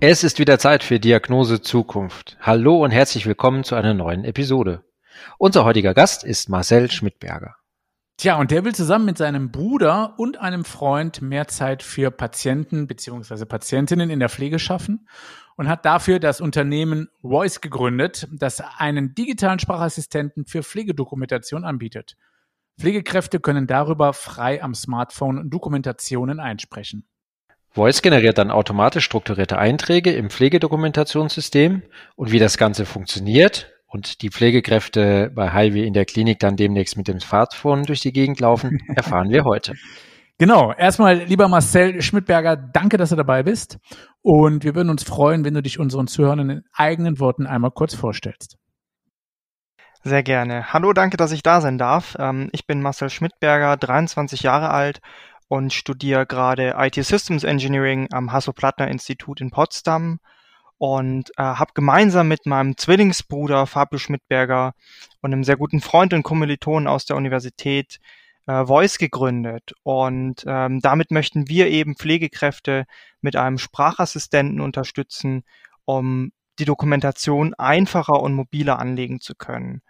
Es ist wieder Zeit für Diagnose Zukunft. Hallo und herzlich willkommen zu einer neuen Episode. Unser heutiger Gast ist Marcel Schmidberger. Tja, und der will zusammen mit seinem Bruder und einem Freund mehr Zeit für Patienten bzw. Patientinnen in der Pflege schaffen und hat dafür das Unternehmen Voice gegründet, das einen digitalen Sprachassistenten für Pflegedokumentation anbietet. Pflegekräfte können darüber frei am Smartphone Dokumentationen einsprechen. Voice generiert dann automatisch strukturierte Einträge im Pflegedokumentationssystem und wie das Ganze funktioniert und die Pflegekräfte bei Highway in der Klinik dann demnächst mit dem Smartphone durch die Gegend laufen, erfahren wir heute. Genau, erstmal lieber Marcel Schmidberger, danke, dass du dabei bist. Und wir würden uns freuen, wenn du dich unseren Zuhörern in eigenen Worten einmal kurz vorstellst. Sehr gerne. Hallo, danke, dass ich da sein darf. Ähm, ich bin Marcel Schmidberger, 23 Jahre alt und studiere gerade IT Systems Engineering am Hasso-Plattner-Institut in Potsdam und äh, habe gemeinsam mit meinem Zwillingsbruder Fabio Schmidberger und einem sehr guten Freund und Kommilitonen aus der Universität äh, Voice gegründet. Und ähm, damit möchten wir eben Pflegekräfte mit einem Sprachassistenten unterstützen, um die Dokumentation einfacher und mobiler anlegen zu können.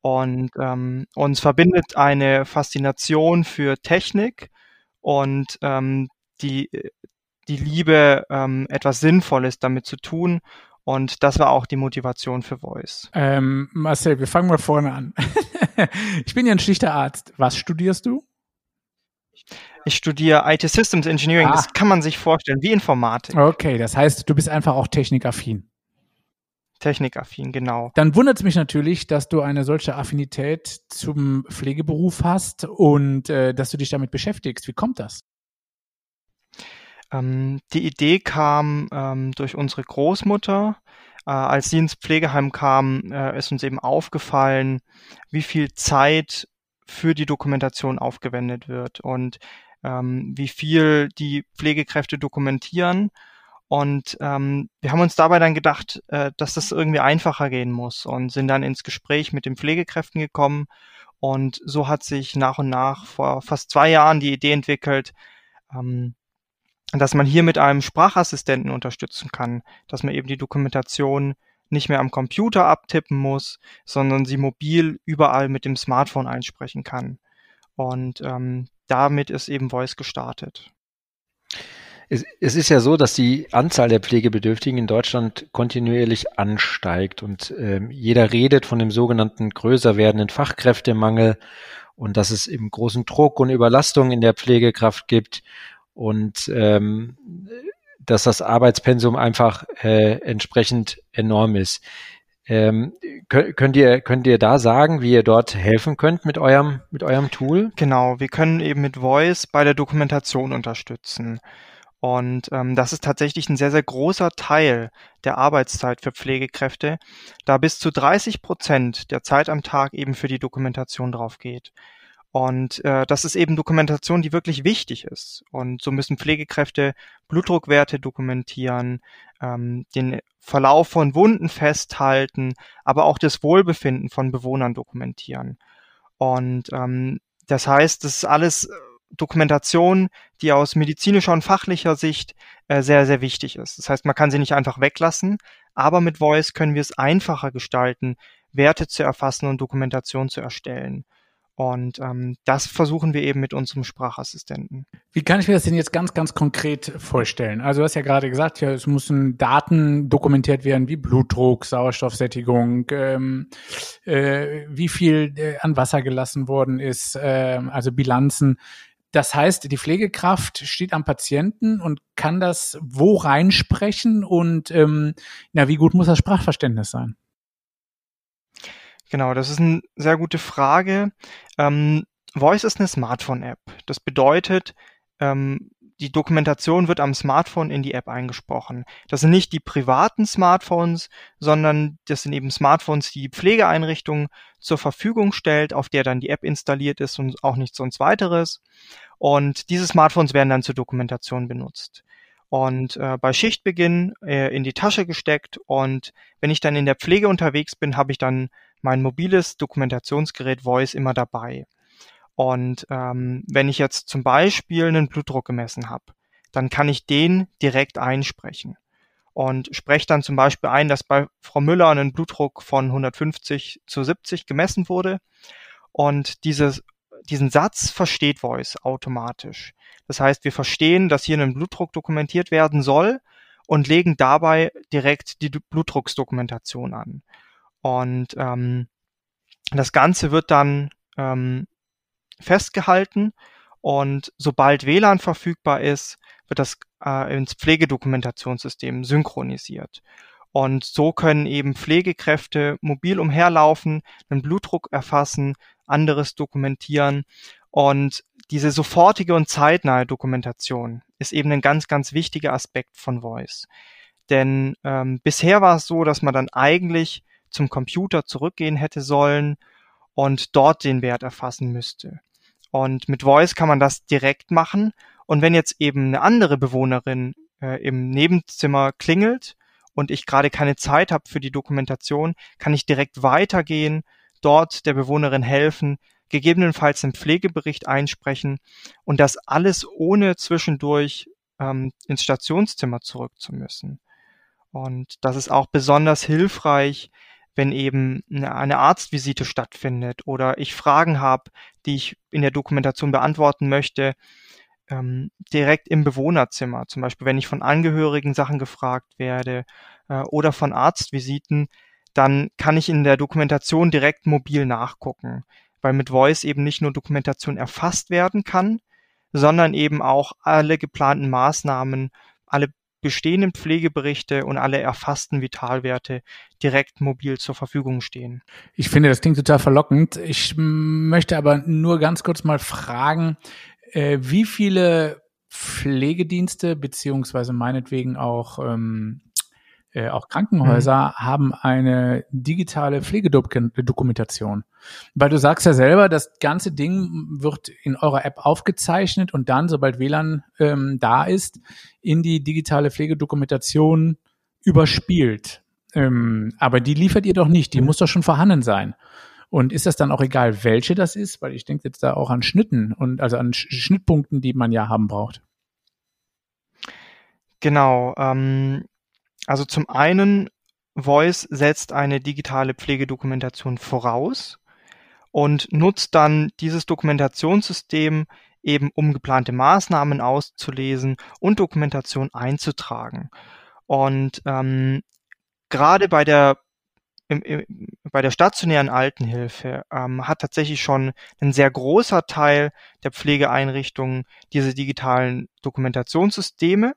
Und ähm, uns verbindet eine Faszination für Technik und ähm, die, die Liebe, ähm, etwas Sinnvolles damit zu tun. Und das war auch die Motivation für Voice. Ähm, Marcel, wir fangen mal vorne an. ich bin ja ein schlichter Arzt. Was studierst du? Ich studiere IT Systems Engineering. Ah. Das kann man sich vorstellen, wie Informatik. Okay, das heißt, du bist einfach auch technikaffin. Technikaffin, genau. Dann wundert es mich natürlich, dass du eine solche Affinität zum Pflegeberuf hast und äh, dass du dich damit beschäftigst. Wie kommt das? Ähm, die Idee kam ähm, durch unsere Großmutter. Äh, als sie ins Pflegeheim kam, äh, ist uns eben aufgefallen, wie viel Zeit für die Dokumentation aufgewendet wird und ähm, wie viel die Pflegekräfte dokumentieren und ähm, wir haben uns dabei dann gedacht, äh, dass das irgendwie einfacher gehen muss und sind dann ins Gespräch mit den Pflegekräften gekommen. Und so hat sich nach und nach vor fast zwei Jahren die Idee entwickelt, ähm, dass man hier mit einem Sprachassistenten unterstützen kann, dass man eben die Dokumentation nicht mehr am Computer abtippen muss, sondern sie mobil überall mit dem Smartphone einsprechen kann. Und ähm, damit ist eben Voice gestartet. Es, es, ist ja so, dass die Anzahl der Pflegebedürftigen in Deutschland kontinuierlich ansteigt und ähm, jeder redet von dem sogenannten größer werdenden Fachkräftemangel und dass es eben großen Druck und Überlastung in der Pflegekraft gibt und ähm, dass das Arbeitspensum einfach äh, entsprechend enorm ist. Ähm, könnt ihr könnt ihr da sagen, wie ihr dort helfen könnt mit eurem mit eurem Tool? Genau, wir können eben mit Voice bei der Dokumentation unterstützen. Und ähm, das ist tatsächlich ein sehr, sehr großer Teil der Arbeitszeit für Pflegekräfte, da bis zu 30 Prozent der Zeit am Tag eben für die Dokumentation drauf geht. Und äh, das ist eben Dokumentation, die wirklich wichtig ist. Und so müssen Pflegekräfte Blutdruckwerte dokumentieren, ähm, den Verlauf von Wunden festhalten, aber auch das Wohlbefinden von Bewohnern dokumentieren. Und ähm, das heißt, das ist alles Dokumentation, die aus medizinischer und fachlicher Sicht äh, sehr, sehr wichtig ist. Das heißt, man kann sie nicht einfach weglassen, aber mit Voice können wir es einfacher gestalten, Werte zu erfassen und Dokumentation zu erstellen. Und ähm, das versuchen wir eben mit unserem Sprachassistenten. Wie kann ich mir das denn jetzt ganz, ganz konkret vorstellen? Also du hast ja gerade gesagt, ja, es müssen Daten dokumentiert werden, wie Blutdruck, Sauerstoffsättigung, ähm, äh, wie viel äh, an Wasser gelassen worden ist, äh, also Bilanzen. Das heißt, die Pflegekraft steht am Patienten und kann das wo reinsprechen und ähm, na, wie gut muss das Sprachverständnis sein? Genau, das ist eine sehr gute Frage. Ähm, Voice ist eine Smartphone-App. Das bedeutet, ähm, die Dokumentation wird am Smartphone in die App eingesprochen. Das sind nicht die privaten Smartphones, sondern das sind eben Smartphones, die die Pflegeeinrichtung zur Verfügung stellt, auf der dann die App installiert ist und auch nichts sonst weiteres. Und diese Smartphones werden dann zur Dokumentation benutzt. Und äh, bei Schichtbeginn äh, in die Tasche gesteckt und wenn ich dann in der Pflege unterwegs bin, habe ich dann mein mobiles Dokumentationsgerät Voice immer dabei. Und ähm, wenn ich jetzt zum Beispiel einen Blutdruck gemessen habe, dann kann ich den direkt einsprechen und spreche dann zum Beispiel ein, dass bei Frau Müller ein Blutdruck von 150 zu 70 gemessen wurde. Und dieses, diesen Satz versteht Voice automatisch. Das heißt, wir verstehen, dass hier ein Blutdruck dokumentiert werden soll und legen dabei direkt die Blutdrucksdokumentation an. Und ähm, das Ganze wird dann ähm, festgehalten und sobald WLAN verfügbar ist, wird das äh, ins Pflegedokumentationssystem synchronisiert. Und so können eben Pflegekräfte mobil umherlaufen, einen Blutdruck erfassen, anderes dokumentieren. Und diese sofortige und zeitnahe Dokumentation ist eben ein ganz, ganz wichtiger Aspekt von Voice. Denn ähm, bisher war es so, dass man dann eigentlich zum Computer zurückgehen hätte sollen und dort den Wert erfassen müsste. Und mit Voice kann man das direkt machen. Und wenn jetzt eben eine andere Bewohnerin äh, im Nebenzimmer klingelt und ich gerade keine Zeit habe für die Dokumentation, kann ich direkt weitergehen, dort der Bewohnerin helfen, gegebenenfalls einen Pflegebericht einsprechen und das alles ohne zwischendurch ähm, ins Stationszimmer zurück zu müssen. Und das ist auch besonders hilfreich, wenn eben eine Arztvisite stattfindet oder ich Fragen habe, die ich in der Dokumentation beantworten möchte, ähm, direkt im Bewohnerzimmer. Zum Beispiel, wenn ich von Angehörigen Sachen gefragt werde äh, oder von Arztvisiten, dann kann ich in der Dokumentation direkt mobil nachgucken, weil mit Voice eben nicht nur Dokumentation erfasst werden kann, sondern eben auch alle geplanten Maßnahmen, alle bestehenden Pflegeberichte und alle erfassten Vitalwerte direkt mobil zur Verfügung stehen. Ich finde, das klingt total verlockend. Ich möchte aber nur ganz kurz mal fragen, äh, wie viele Pflegedienste beziehungsweise meinetwegen auch ähm, äh, auch Krankenhäuser mhm. haben eine digitale Pflegedokumentation. Weil du sagst ja selber, das ganze Ding wird in eurer App aufgezeichnet und dann, sobald WLAN ähm, da ist, in die digitale Pflegedokumentation überspielt. Ähm, aber die liefert ihr doch nicht, die mhm. muss doch schon vorhanden sein. Und ist das dann auch egal, welche das ist? Weil ich denke jetzt da auch an Schnitten und also an Schnittpunkten, die man ja haben braucht. Genau. Ähm, also zum einen, Voice setzt eine digitale Pflegedokumentation voraus und nutzt dann dieses Dokumentationssystem eben, um geplante Maßnahmen auszulesen und Dokumentation einzutragen. Und ähm, gerade bei der bei der stationären Altenhilfe ähm, hat tatsächlich schon ein sehr großer Teil der Pflegeeinrichtungen diese digitalen Dokumentationssysteme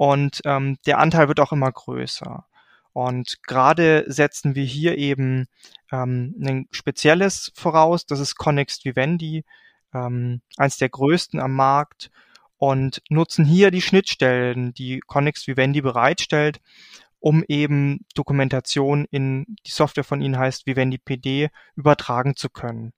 und ähm, der Anteil wird auch immer größer. Und gerade setzen wir hier eben ähm, ein spezielles voraus, das ist Connext Vivendi, ähm, eins der größten am Markt und nutzen hier die Schnittstellen, die Connext Vivendi bereitstellt, um eben Dokumentation in die Software von ihnen heißt Vivendi PD übertragen zu können.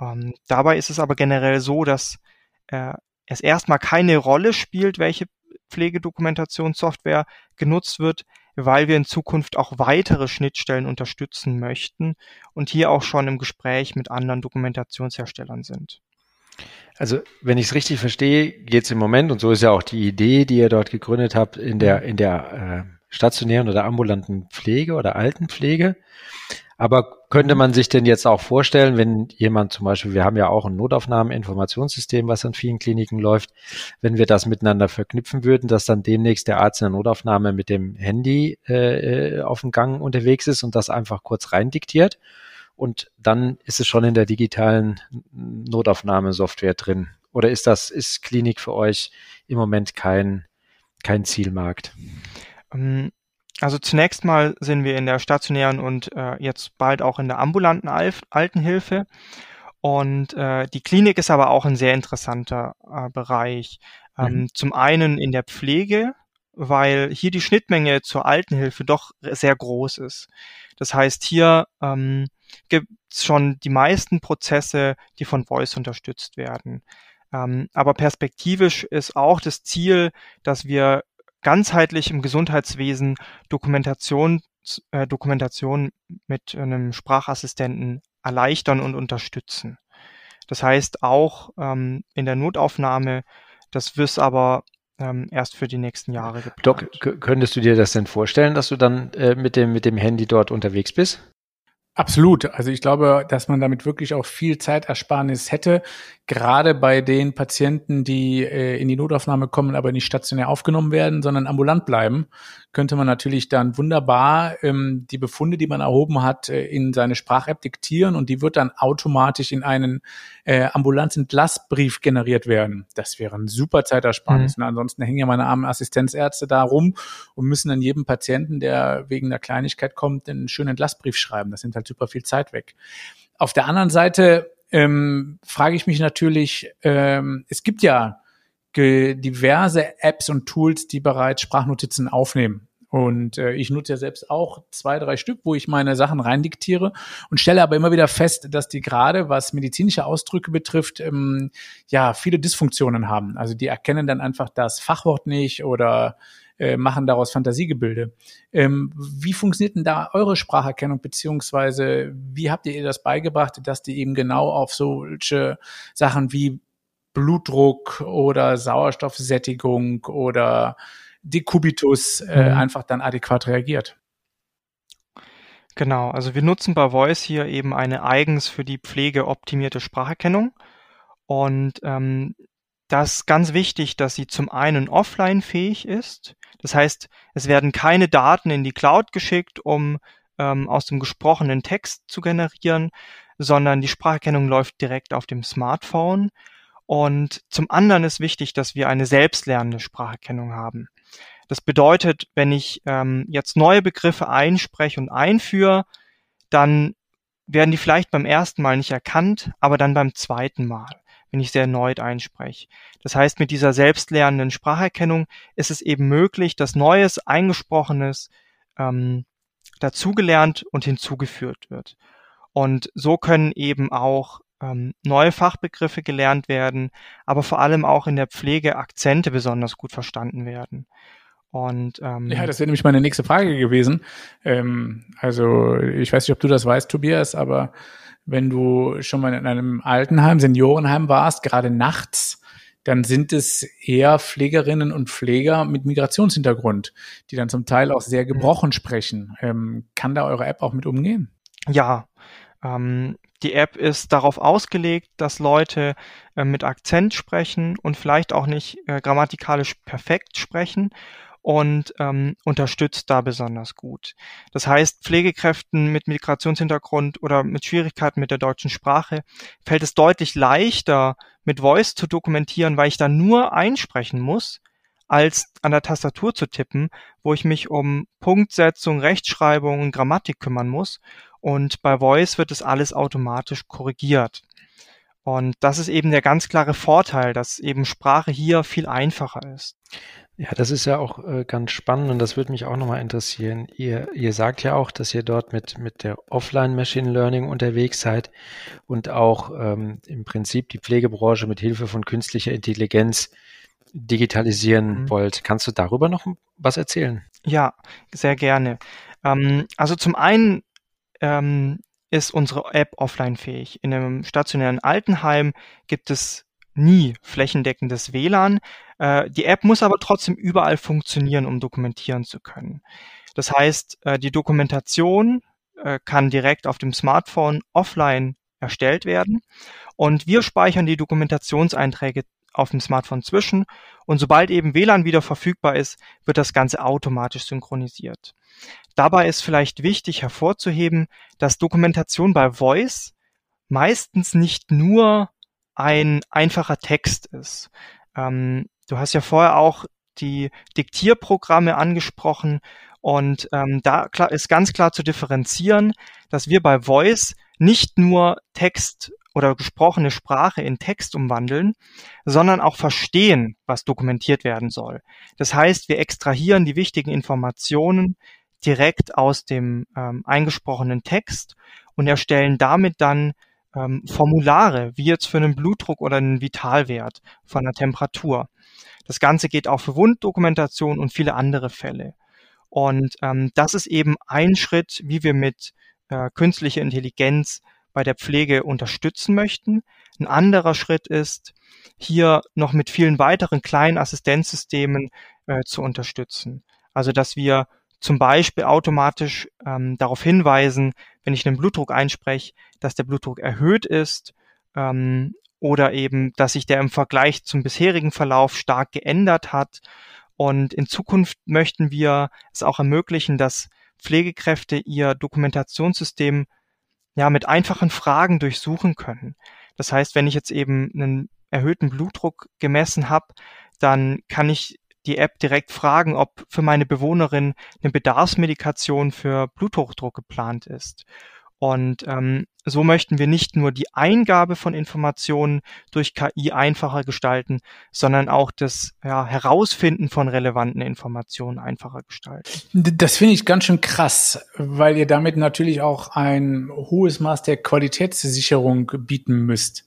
Ähm, dabei ist es aber generell so, dass äh, es erstmal keine Rolle spielt, welche Pflegedokumentationssoftware genutzt wird, weil wir in Zukunft auch weitere Schnittstellen unterstützen möchten und hier auch schon im Gespräch mit anderen Dokumentationsherstellern sind. Also, wenn ich es richtig verstehe, geht es im Moment, und so ist ja auch die Idee, die ihr dort gegründet habt, in der, in der äh, stationären oder ambulanten Pflege oder Altenpflege. Aber könnte man sich denn jetzt auch vorstellen, wenn jemand zum Beispiel, wir haben ja auch ein Notaufnahmeninformationssystem, was an vielen Kliniken läuft, wenn wir das miteinander verknüpfen würden, dass dann demnächst der Arzt in der Notaufnahme mit dem Handy äh, auf dem Gang unterwegs ist und das einfach kurz rein diktiert und dann ist es schon in der digitalen Notaufnahmesoftware drin. Oder ist das, ist Klinik für euch im Moment kein, kein Zielmarkt? Ähm, also zunächst mal sind wir in der stationären und äh, jetzt bald auch in der ambulanten Alf Altenhilfe. Und äh, die Klinik ist aber auch ein sehr interessanter äh, Bereich. Ähm, mhm. Zum einen in der Pflege, weil hier die Schnittmenge zur Altenhilfe doch sehr groß ist. Das heißt, hier ähm, gibt es schon die meisten Prozesse, die von Voice unterstützt werden. Ähm, aber perspektivisch ist auch das Ziel, dass wir ganzheitlich im Gesundheitswesen Dokumentation, äh, Dokumentation mit einem Sprachassistenten erleichtern und unterstützen. Das heißt auch ähm, in der Notaufnahme, das wird aber ähm, erst für die nächsten Jahre geplant. Doc, könntest du dir das denn vorstellen, dass du dann äh, mit, dem, mit dem Handy dort unterwegs bist? Absolut. Also ich glaube, dass man damit wirklich auch viel Zeitersparnis hätte, gerade bei den Patienten, die äh, in die Notaufnahme kommen, aber nicht stationär aufgenommen werden, sondern ambulant bleiben, könnte man natürlich dann wunderbar ähm, die Befunde, die man erhoben hat, äh, in seine Sprach-App diktieren und die wird dann automatisch in einen äh, Ambulanzentlassbrief generiert werden. Das wäre ein super Zeitersparnis. Mhm. Und ansonsten hängen ja meine armen Assistenzärzte da rum und müssen dann jedem Patienten, der wegen einer Kleinigkeit kommt, einen schönen Entlassbrief schreiben. Das nimmt halt super viel Zeit weg. Auf der anderen Seite ähm, frage ich mich natürlich, ähm, es gibt ja diverse Apps und Tools, die bereits Sprachnotizen aufnehmen. Und äh, ich nutze ja selbst auch zwei, drei Stück, wo ich meine Sachen reindiktiere und stelle aber immer wieder fest, dass die gerade, was medizinische Ausdrücke betrifft, ähm, ja, viele Dysfunktionen haben. Also die erkennen dann einfach das Fachwort nicht oder äh, machen daraus Fantasiegebilde. Ähm, wie funktioniert denn da eure Spracherkennung, beziehungsweise wie habt ihr ihr das beigebracht, dass die eben genau auf solche Sachen wie Blutdruck oder Sauerstoffsättigung oder Dekubitus äh, mhm. einfach dann adäquat reagiert. Genau, also wir nutzen bei Voice hier eben eine eigens für die Pflege optimierte Spracherkennung. Und ähm, das ist ganz wichtig, dass sie zum einen offline fähig ist. Das heißt, es werden keine Daten in die Cloud geschickt, um ähm, aus dem gesprochenen Text zu generieren, sondern die Spracherkennung läuft direkt auf dem Smartphone. Und zum anderen ist wichtig, dass wir eine selbstlernende Spracherkennung haben. Das bedeutet, wenn ich ähm, jetzt neue Begriffe einspreche und einführe, dann werden die vielleicht beim ersten Mal nicht erkannt, aber dann beim zweiten Mal, wenn ich sie erneut einspreche. Das heißt, mit dieser selbstlernenden Spracherkennung ist es eben möglich, dass Neues, Eingesprochenes ähm, dazugelernt und hinzugeführt wird. Und so können eben auch ähm, neue Fachbegriffe gelernt werden, aber vor allem auch in der Pflege Akzente besonders gut verstanden werden. Und ähm, ja, das wäre nämlich meine nächste Frage gewesen. Ähm, also ich weiß nicht, ob du das weißt, Tobias, aber wenn du schon mal in einem Altenheim, Seniorenheim warst, gerade nachts, dann sind es eher Pflegerinnen und Pfleger mit Migrationshintergrund, die dann zum Teil auch sehr gebrochen sprechen. Ähm, kann da eure App auch mit umgehen? Ja, ähm, die App ist darauf ausgelegt, dass Leute äh, mit Akzent sprechen und vielleicht auch nicht äh, grammatikalisch perfekt sprechen und ähm, unterstützt da besonders gut. Das heißt, Pflegekräften mit Migrationshintergrund oder mit Schwierigkeiten mit der deutschen Sprache fällt es deutlich leichter, mit Voice zu dokumentieren, weil ich da nur einsprechen muss, als an der Tastatur zu tippen, wo ich mich um Punktsetzung, Rechtschreibung und Grammatik kümmern muss. Und bei Voice wird es alles automatisch korrigiert. Und das ist eben der ganz klare Vorteil, dass eben Sprache hier viel einfacher ist. Ja, das ist ja auch äh, ganz spannend und das würde mich auch nochmal interessieren. Ihr, ihr sagt ja auch, dass ihr dort mit, mit der Offline Machine Learning unterwegs seid und auch ähm, im Prinzip die Pflegebranche mit Hilfe von künstlicher Intelligenz digitalisieren mhm. wollt. Kannst du darüber noch was erzählen? Ja, sehr gerne. Ähm, also zum einen ähm, ist unsere App offline fähig. In einem stationären Altenheim gibt es nie flächendeckendes WLAN. Äh, die App muss aber trotzdem überall funktionieren, um dokumentieren zu können. Das heißt, äh, die Dokumentation äh, kann direkt auf dem Smartphone offline erstellt werden und wir speichern die Dokumentationseinträge auf dem Smartphone zwischen und sobald eben WLAN wieder verfügbar ist, wird das Ganze automatisch synchronisiert. Dabei ist vielleicht wichtig hervorzuheben, dass Dokumentation bei Voice meistens nicht nur ein einfacher Text ist. Ähm, du hast ja vorher auch die Diktierprogramme angesprochen Und ähm, da klar, ist ganz klar zu differenzieren, dass wir bei Voice nicht nur Text oder gesprochene Sprache in Text umwandeln, sondern auch verstehen, was dokumentiert werden soll. Das heißt, wir extrahieren die wichtigen Informationen direkt aus dem ähm, eingesprochenen Text und erstellen damit dann ähm, Formulare, wie jetzt für einen Blutdruck oder einen Vitalwert von der Temperatur. Das Ganze geht auch für Wunddokumentation und viele andere Fälle. Und ähm, das ist eben ein Schritt, wie wir mit äh, künstlicher Intelligenz bei der Pflege unterstützen möchten. Ein anderer Schritt ist, hier noch mit vielen weiteren kleinen Assistenzsystemen äh, zu unterstützen. Also dass wir zum Beispiel automatisch ähm, darauf hinweisen, wenn ich einen Blutdruck einspreche, dass der Blutdruck erhöht ist ähm, oder eben, dass sich der im Vergleich zum bisherigen Verlauf stark geändert hat. Und in Zukunft möchten wir es auch ermöglichen, dass Pflegekräfte ihr Dokumentationssystem ja mit einfachen Fragen durchsuchen können. Das heißt, wenn ich jetzt eben einen erhöhten Blutdruck gemessen habe, dann kann ich die App direkt fragen, ob für meine Bewohnerin eine Bedarfsmedikation für Bluthochdruck geplant ist. Und ähm, so möchten wir nicht nur die Eingabe von Informationen durch KI einfacher gestalten, sondern auch das ja, Herausfinden von relevanten Informationen einfacher gestalten. Das finde ich ganz schön krass, weil ihr damit natürlich auch ein hohes Maß der Qualitätssicherung bieten müsst.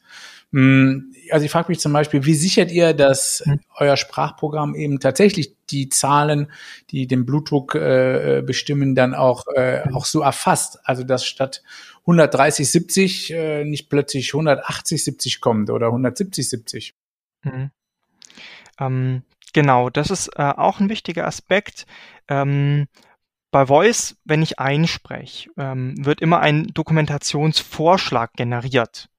Hm, also ich frage mich zum Beispiel, wie sichert ihr, dass hm. euer Sprachprogramm eben tatsächlich die Zahlen, die den Blutdruck äh, bestimmen, dann auch, äh, hm. auch so erfasst? Also dass statt 130, 70 äh, nicht plötzlich 180, 70 kommt oder 170, 70. Mhm. Ähm, genau, das ist äh, auch ein wichtiger Aspekt. Ähm, bei Voice, wenn ich einspreche, ähm, wird immer ein Dokumentationsvorschlag generiert.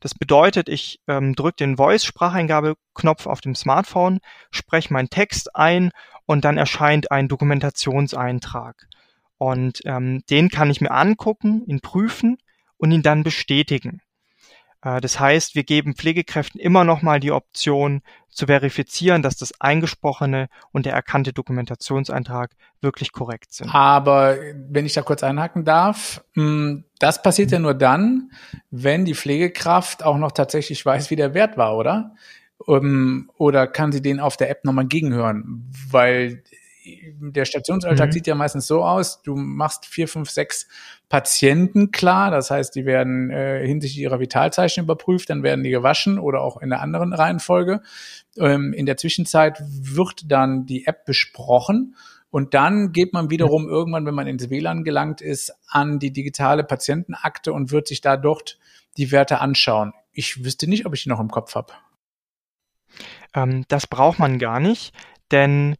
Das bedeutet, ich ähm, drücke den Voice-Spracheingabeknopf auf dem Smartphone, spreche meinen Text ein und dann erscheint ein Dokumentationseintrag. Und ähm, den kann ich mir angucken, ihn prüfen und ihn dann bestätigen. Äh, das heißt, wir geben Pflegekräften immer noch mal die Option zu verifizieren, dass das eingesprochene und der erkannte Dokumentationseintrag wirklich korrekt sind. Aber wenn ich da kurz einhaken darf, hm, das passiert ja nur dann, wenn die Pflegekraft auch noch tatsächlich weiß, wie der Wert war, oder? Ähm, oder kann sie den auf der App nochmal gegenhören? Weil der Stationsalltag mhm. sieht ja meistens so aus, du machst vier, fünf, sechs Patienten klar, das heißt, die werden äh, hinsichtlich ihrer Vitalzeichen überprüft, dann werden die gewaschen oder auch in einer anderen Reihenfolge. Ähm, in der Zwischenzeit wird dann die App besprochen und dann geht man wiederum irgendwann, wenn man ins WLAN gelangt ist, an die digitale Patientenakte und wird sich da dort die Werte anschauen. Ich wüsste nicht, ob ich die noch im Kopf habe. Ähm, das braucht man gar nicht, denn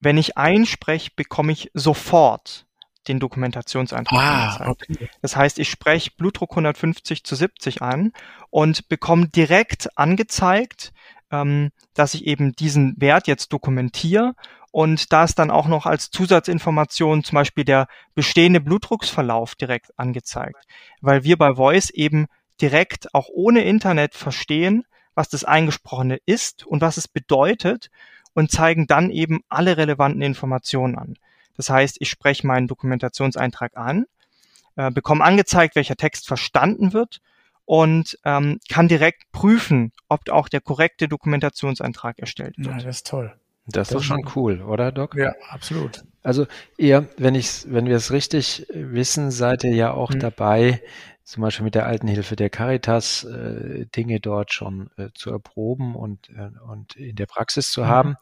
wenn ich einspreche, bekomme ich sofort den Dokumentationseintrag ah, Okay. Das heißt, ich spreche Blutdruck 150 zu 70 an und bekomme direkt angezeigt, ähm, dass ich eben diesen Wert jetzt dokumentiere und da ist dann auch noch als Zusatzinformation zum Beispiel der bestehende Blutdrucksverlauf direkt angezeigt, weil wir bei Voice eben direkt auch ohne Internet verstehen, was das Eingesprochene ist und was es bedeutet und zeigen dann eben alle relevanten Informationen an. Das heißt, ich spreche meinen Dokumentationseintrag an, äh, bekomme angezeigt, welcher Text verstanden wird und ähm, kann direkt prüfen, ob auch der korrekte Dokumentationseintrag erstellt wird. Ja, das ist toll. Das, ist doch schon cool, oder Doc? Ja, absolut. Also ihr, wenn ich, wenn wir es richtig wissen, seid ihr ja auch hm. dabei, zum Beispiel mit der alten Hilfe der Caritas äh, Dinge dort schon äh, zu erproben und, äh, und in der Praxis zu mhm. haben.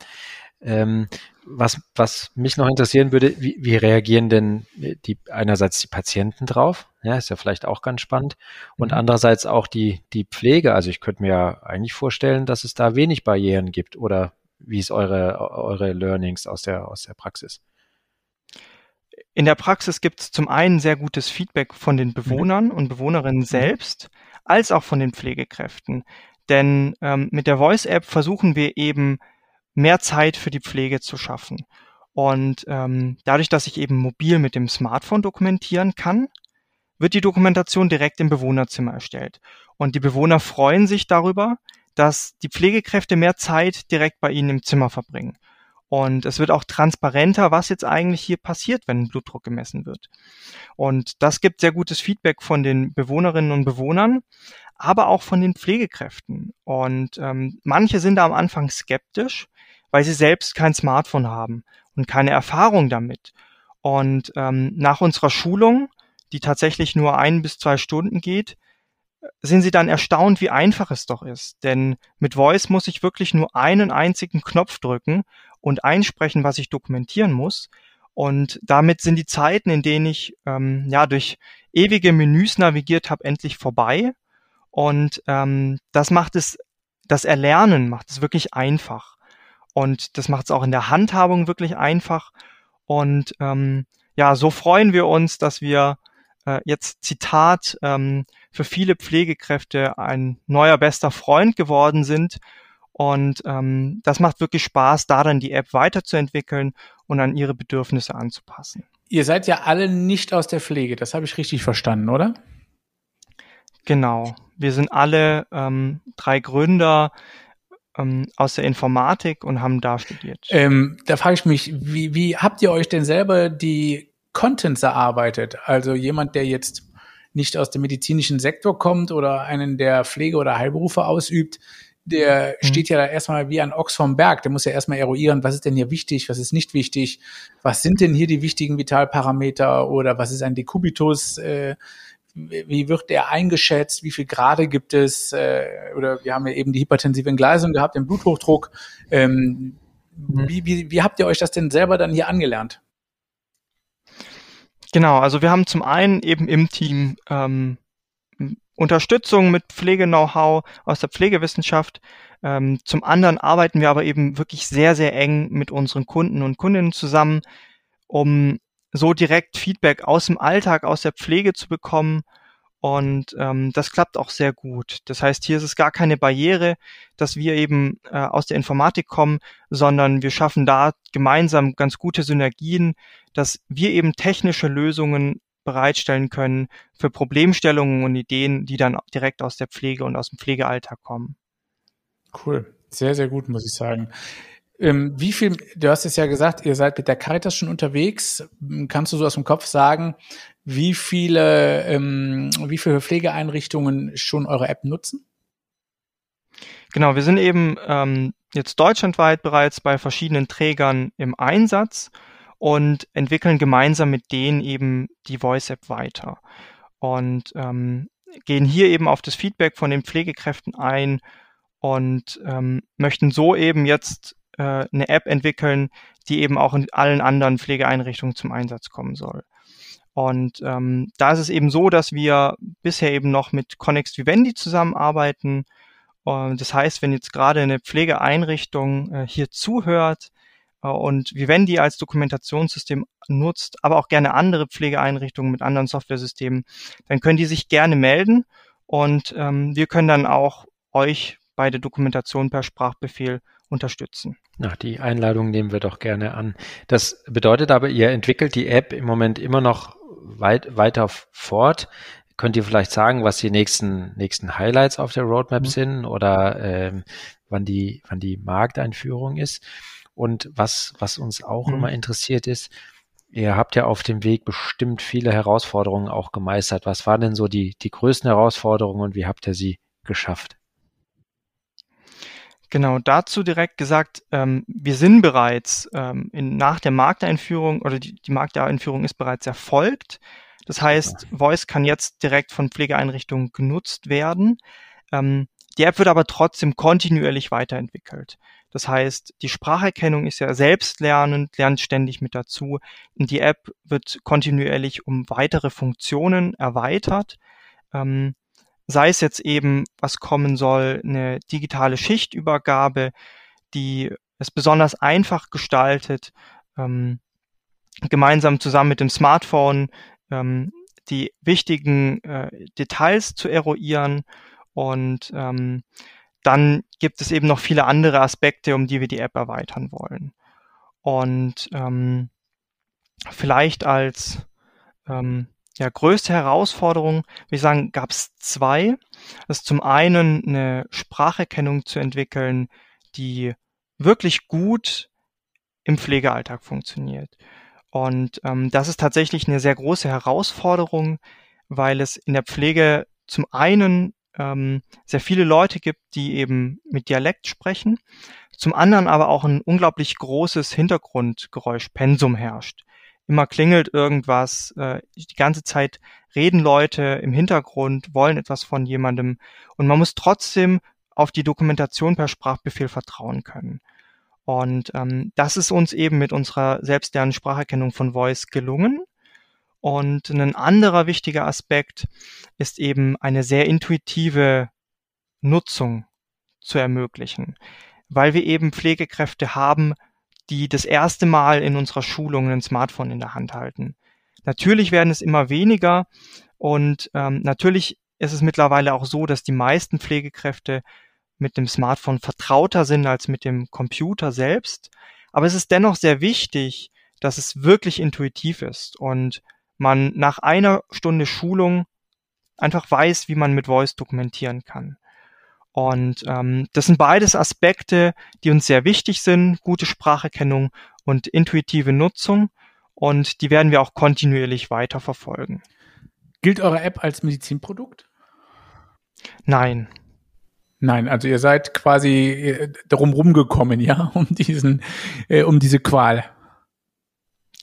Ähm, was, was mich noch interessieren würde, wie, wie reagieren denn die einerseits die Patienten drauf? Ja, ist ja vielleicht auch ganz spannend. Und mhm. andererseits auch die, die Pflege. Also ich könnte mir ja eigentlich vorstellen, dass es da wenig Barrieren gibt. Oder wie ist eure, eure Learnings aus der, aus der Praxis? In der Praxis gibt es zum einen sehr gutes Feedback von den Bewohnern und Bewohnerinnen mhm. selbst, als auch von den Pflegekräften. Denn ähm, mit der Voice-App versuchen wir eben mehr Zeit für die Pflege zu schaffen. Und ähm, dadurch, dass ich eben mobil mit dem Smartphone dokumentieren kann, wird die Dokumentation direkt im Bewohnerzimmer erstellt. Und die Bewohner freuen sich darüber, dass die Pflegekräfte mehr Zeit direkt bei ihnen im Zimmer verbringen. Und es wird auch transparenter, was jetzt eigentlich hier passiert, wenn Blutdruck gemessen wird. Und das gibt sehr gutes Feedback von den Bewohnerinnen und Bewohnern, aber auch von den Pflegekräften. Und ähm, manche sind da am Anfang skeptisch, weil sie selbst kein Smartphone haben und keine Erfahrung damit. Und ähm, nach unserer Schulung, die tatsächlich nur ein bis zwei Stunden geht, sind sie dann erstaunt, wie einfach es doch ist. Denn mit Voice muss ich wirklich nur einen einzigen Knopf drücken und einsprechen, was ich dokumentieren muss. Und damit sind die Zeiten, in denen ich ähm, ja durch ewige Menüs navigiert habe, endlich vorbei. Und ähm, das macht es, das Erlernen macht es wirklich einfach. Und das macht es auch in der Handhabung wirklich einfach. Und ähm, ja, so freuen wir uns, dass wir äh, jetzt Zitat ähm, für viele Pflegekräfte ein neuer bester Freund geworden sind. Und ähm, das macht wirklich Spaß, da dann die App weiterzuentwickeln und an ihre Bedürfnisse anzupassen. Ihr seid ja alle nicht aus der Pflege, das habe ich richtig verstanden, oder? Genau. Wir sind alle ähm, drei Gründer ähm, aus der Informatik und haben da studiert. Ähm, da frage ich mich, wie, wie habt ihr euch denn selber die Contents erarbeitet? Also jemand, der jetzt nicht aus dem medizinischen Sektor kommt oder einen der Pflege- oder Heilberufe ausübt, der mhm. steht ja da erstmal wie ein Ochs vom Berg. Der muss ja erstmal eruieren, was ist denn hier wichtig, was ist nicht wichtig, was sind denn hier die wichtigen Vitalparameter oder was ist ein Dekubitus, äh, wie wird der eingeschätzt, wie viel Grade gibt es, äh, oder wir haben ja eben die hypertensive Entgleisung gehabt, den Bluthochdruck. Ähm, mhm. wie, wie, wie habt ihr euch das denn selber dann hier angelernt? Genau, also wir haben zum einen eben im Team ähm, Unterstützung mit Pflege-Know-how aus der Pflegewissenschaft. Ähm, zum anderen arbeiten wir aber eben wirklich sehr, sehr eng mit unseren Kunden und Kundinnen zusammen, um so direkt Feedback aus dem Alltag, aus der Pflege zu bekommen. Und ähm, das klappt auch sehr gut. Das heißt, hier ist es gar keine Barriere, dass wir eben äh, aus der Informatik kommen, sondern wir schaffen da gemeinsam ganz gute Synergien, dass wir eben technische Lösungen bereitstellen können für Problemstellungen und Ideen, die dann direkt aus der Pflege und aus dem Pflegealltag kommen. Cool. Sehr, sehr gut, muss ich sagen. Ähm, wie viel, du hast es ja gesagt, ihr seid mit der Caritas schon unterwegs. Kannst du so aus dem Kopf sagen, wie viele, ähm, wie viele Pflegeeinrichtungen schon eure App nutzen? Genau, wir sind eben ähm, jetzt deutschlandweit bereits bei verschiedenen Trägern im Einsatz und entwickeln gemeinsam mit denen eben die Voice App weiter. Und ähm, gehen hier eben auf das Feedback von den Pflegekräften ein und ähm, möchten so eben jetzt äh, eine App entwickeln, die eben auch in allen anderen Pflegeeinrichtungen zum Einsatz kommen soll. Und ähm, da ist es eben so, dass wir bisher eben noch mit Connext Vivendi zusammenarbeiten. Und das heißt, wenn jetzt gerade eine Pflegeeinrichtung äh, hier zuhört äh, und Vivendi als Dokumentationssystem nutzt, aber auch gerne andere Pflegeeinrichtungen mit anderen Softwaresystemen, dann können die sich gerne melden und ähm, wir können dann auch euch bei der Dokumentation per Sprachbefehl unterstützen. Na, die Einladung nehmen wir doch gerne an. Das bedeutet aber, ihr entwickelt die App im Moment immer noch weit, weiter fort. Könnt ihr vielleicht sagen, was die nächsten, nächsten Highlights auf der Roadmap mhm. sind oder ähm, wann, die, wann die Markteinführung ist? Und was, was uns auch mhm. immer interessiert ist, ihr habt ja auf dem Weg bestimmt viele Herausforderungen auch gemeistert. Was waren denn so die, die größten Herausforderungen und wie habt ihr sie geschafft? Genau, dazu direkt gesagt, ähm, wir sind bereits ähm, in, nach der Markteinführung oder die, die Markteinführung ist bereits erfolgt. Das heißt, Voice kann jetzt direkt von Pflegeeinrichtungen genutzt werden. Ähm, die App wird aber trotzdem kontinuierlich weiterentwickelt. Das heißt, die Spracherkennung ist ja selbstlernend, lernt ständig mit dazu. Und die App wird kontinuierlich um weitere Funktionen erweitert. Ähm, sei es jetzt eben, was kommen soll, eine digitale Schichtübergabe, die es besonders einfach gestaltet, ähm, gemeinsam zusammen mit dem Smartphone ähm, die wichtigen äh, Details zu eruieren und ähm, dann gibt es eben noch viele andere Aspekte, um die wir die App erweitern wollen. Und ähm, vielleicht als ähm, ja, größte Herausforderung, würde ich sagen, gab es zwei. Das ist zum einen eine Spracherkennung zu entwickeln, die wirklich gut im Pflegealltag funktioniert. Und ähm, das ist tatsächlich eine sehr große Herausforderung, weil es in der Pflege zum einen ähm, sehr viele Leute gibt, die eben mit Dialekt sprechen, zum anderen aber auch ein unglaublich großes Hintergrundgeräuschpensum herrscht. Immer klingelt irgendwas, äh, die ganze Zeit reden Leute im Hintergrund, wollen etwas von jemandem und man muss trotzdem auf die Dokumentation per Sprachbefehl vertrauen können. Und ähm, das ist uns eben mit unserer selbstlernenden Spracherkennung von Voice gelungen. Und ein anderer wichtiger Aspekt ist eben eine sehr intuitive Nutzung zu ermöglichen, weil wir eben Pflegekräfte haben, die das erste Mal in unserer Schulung ein Smartphone in der Hand halten. Natürlich werden es immer weniger und ähm, natürlich ist es mittlerweile auch so, dass die meisten Pflegekräfte mit dem Smartphone vertrauter sind als mit dem Computer selbst. Aber es ist dennoch sehr wichtig, dass es wirklich intuitiv ist und man nach einer Stunde Schulung einfach weiß, wie man mit Voice dokumentieren kann. Und ähm, das sind beides Aspekte, die uns sehr wichtig sind, gute Spracherkennung und intuitive Nutzung. Und die werden wir auch kontinuierlich weiter verfolgen. Gilt eure App als Medizinprodukt? Nein. Nein, also ihr seid quasi äh, darum rumgekommen, ja, um diesen, äh, um diese Qual.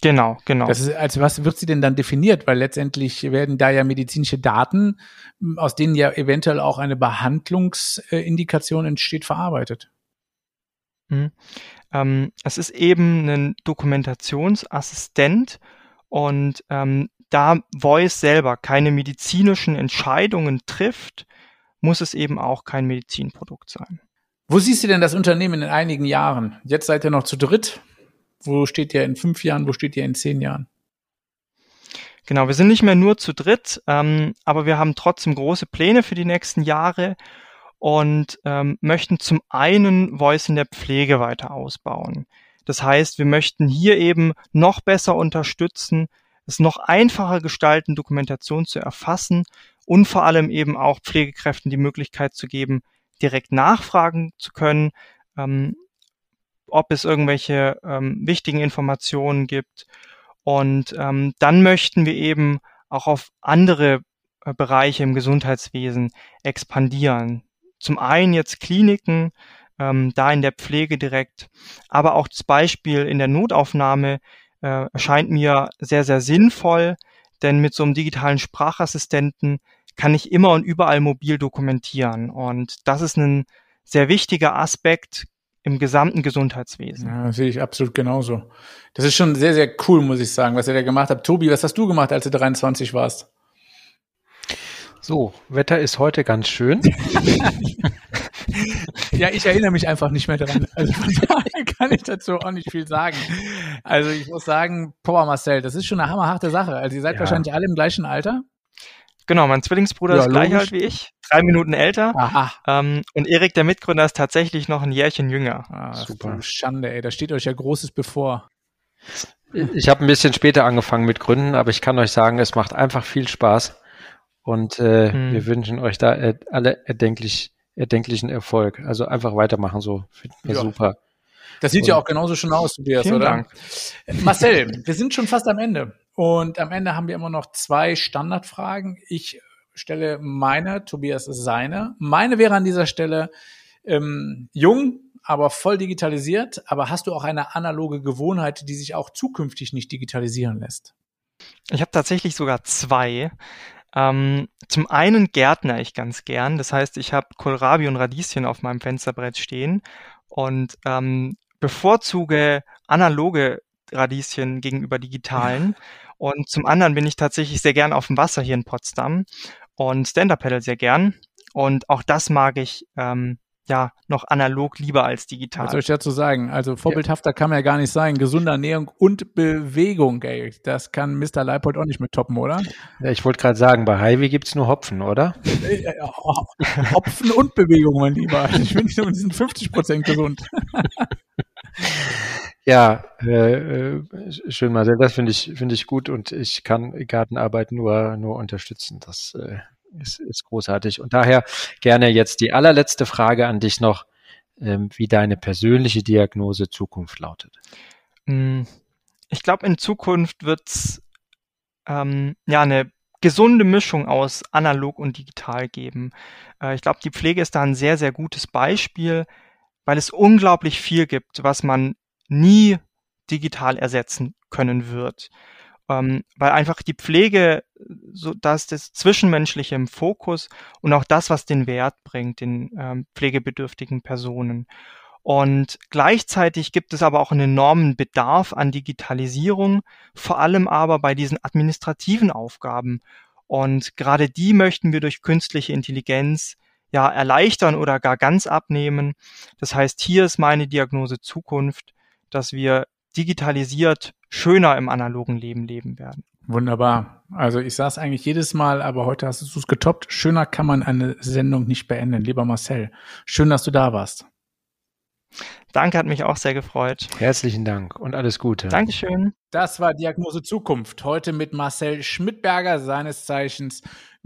Genau, genau. Das ist, als was wird sie denn dann definiert? Weil letztendlich werden da ja medizinische Daten, aus denen ja eventuell auch eine Behandlungsindikation entsteht, verarbeitet. Hm. Ähm, es ist eben ein Dokumentationsassistent und ähm, da Voice selber keine medizinischen Entscheidungen trifft, muss es eben auch kein Medizinprodukt sein. Wo siehst du denn das Unternehmen in einigen Jahren? Jetzt seid ihr noch zu dritt. Wo steht ihr in fünf Jahren? Wo steht ihr in zehn Jahren? Genau, wir sind nicht mehr nur zu dritt, ähm, aber wir haben trotzdem große Pläne für die nächsten Jahre und ähm, möchten zum einen Voice in der Pflege weiter ausbauen. Das heißt, wir möchten hier eben noch besser unterstützen, es noch einfacher gestalten, Dokumentation zu erfassen und vor allem eben auch Pflegekräften die Möglichkeit zu geben, direkt nachfragen zu können, ähm, ob es irgendwelche ähm, wichtigen Informationen gibt. Und ähm, dann möchten wir eben auch auf andere äh, Bereiche im Gesundheitswesen expandieren. Zum einen jetzt Kliniken, ähm, da in der Pflege direkt, aber auch das Beispiel in der Notaufnahme äh, erscheint mir sehr, sehr sinnvoll, denn mit so einem digitalen Sprachassistenten kann ich immer und überall mobil dokumentieren. Und das ist ein sehr wichtiger Aspekt im gesamten Gesundheitswesen. Ja, sehe ich absolut genauso. Das ist schon sehr, sehr cool, muss ich sagen, was ihr da gemacht habt. Tobi, was hast du gemacht, als du 23 warst? So, Wetter ist heute ganz schön. ja, ich erinnere mich einfach nicht mehr dran. Also von daher kann ich dazu auch nicht viel sagen. Also ich muss sagen, boah, Marcel, das ist schon eine hammerharte Sache. Also ihr seid ja. wahrscheinlich alle im gleichen Alter. Genau, mein Zwillingsbruder ja, ist gleich alt wie ich, drei Minuten älter. Aha. Ähm, und Erik, der Mitgründer, ist tatsächlich noch ein Jährchen jünger. Ah, Super. Schande, ey, da steht euch ja Großes bevor. Ich habe ein bisschen später angefangen mit Gründen, aber ich kann euch sagen, es macht einfach viel Spaß. Und äh, hm. wir wünschen euch da äh, alle erdenklich, erdenklichen Erfolg. Also einfach weitermachen so. Finden wir ja. super. Das sieht und, ja auch genauso schon aus, Tobias, oder? Dank. Marcel, wir sind schon fast am Ende. Und am Ende haben wir immer noch zwei Standardfragen. Ich stelle meine, Tobias seine. Meine wäre an dieser Stelle ähm, jung, aber voll digitalisiert. Aber hast du auch eine analoge Gewohnheit, die sich auch zukünftig nicht digitalisieren lässt? Ich habe tatsächlich sogar zwei. Ähm, zum einen gärtner ich ganz gern. Das heißt, ich habe Kohlrabi und Radieschen auf meinem Fensterbrett stehen und ähm, bevorzuge analoge Radieschen gegenüber digitalen. Und zum anderen bin ich tatsächlich sehr gern auf dem Wasser hier in Potsdam und Stand-Up-Paddle sehr gern. Und auch das mag ich ähm, ja noch analog lieber als digital. Was soll ich dazu sagen? Also vorbildhafter ja. kann man ja gar nicht sein. Gesunde Ernährung und Bewegung, ey. Das kann Mr. Leipold auch nicht mit toppen, oder? Ja, ich wollte gerade sagen, bei Highway gibt's nur Hopfen, oder? Hopfen und Bewegung, mein Lieber. Ich bin sind 50 Prozent gesund. Ja, äh, äh, schön, Marcel. Das finde ich, finde ich gut und ich kann Gartenarbeit nur, nur unterstützen. Das äh, ist, ist großartig. Und daher gerne jetzt die allerletzte Frage an dich noch, ähm, wie deine persönliche Diagnose Zukunft lautet. Hm, ich glaube, in Zukunft wird's ähm, ja eine gesunde Mischung aus analog und digital geben. Äh, ich glaube, die Pflege ist da ein sehr, sehr gutes Beispiel, weil es unglaublich viel gibt, was man nie digital ersetzen können wird. Ähm, weil einfach die Pflege, so dass das Zwischenmenschliche im Fokus und auch das, was den Wert bringt, den ähm, pflegebedürftigen Personen. Und gleichzeitig gibt es aber auch einen enormen Bedarf an Digitalisierung, vor allem aber bei diesen administrativen Aufgaben. Und gerade die möchten wir durch künstliche Intelligenz ja erleichtern oder gar ganz abnehmen. Das heißt, hier ist meine Diagnose Zukunft, dass wir digitalisiert schöner im analogen Leben leben werden. Wunderbar. Also ich sage es eigentlich jedes Mal, aber heute hast du es getoppt. Schöner kann man eine Sendung nicht beenden. Lieber Marcel, schön, dass du da warst. Danke, hat mich auch sehr gefreut. Herzlichen Dank und alles Gute. Dankeschön. Das war Diagnose Zukunft. Heute mit Marcel Schmidberger, seines Zeichens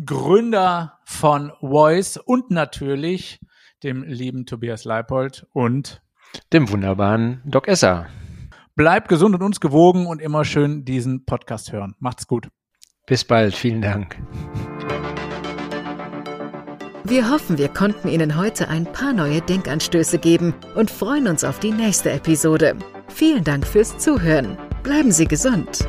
Gründer von Voice und natürlich dem lieben Tobias Leipold und dem wunderbaren Doc Esser. Bleibt gesund und uns gewogen und immer schön diesen Podcast hören. Macht's gut. Bis bald. Vielen Dank. Wir hoffen, wir konnten Ihnen heute ein paar neue Denkanstöße geben und freuen uns auf die nächste Episode. Vielen Dank fürs Zuhören. Bleiben Sie gesund.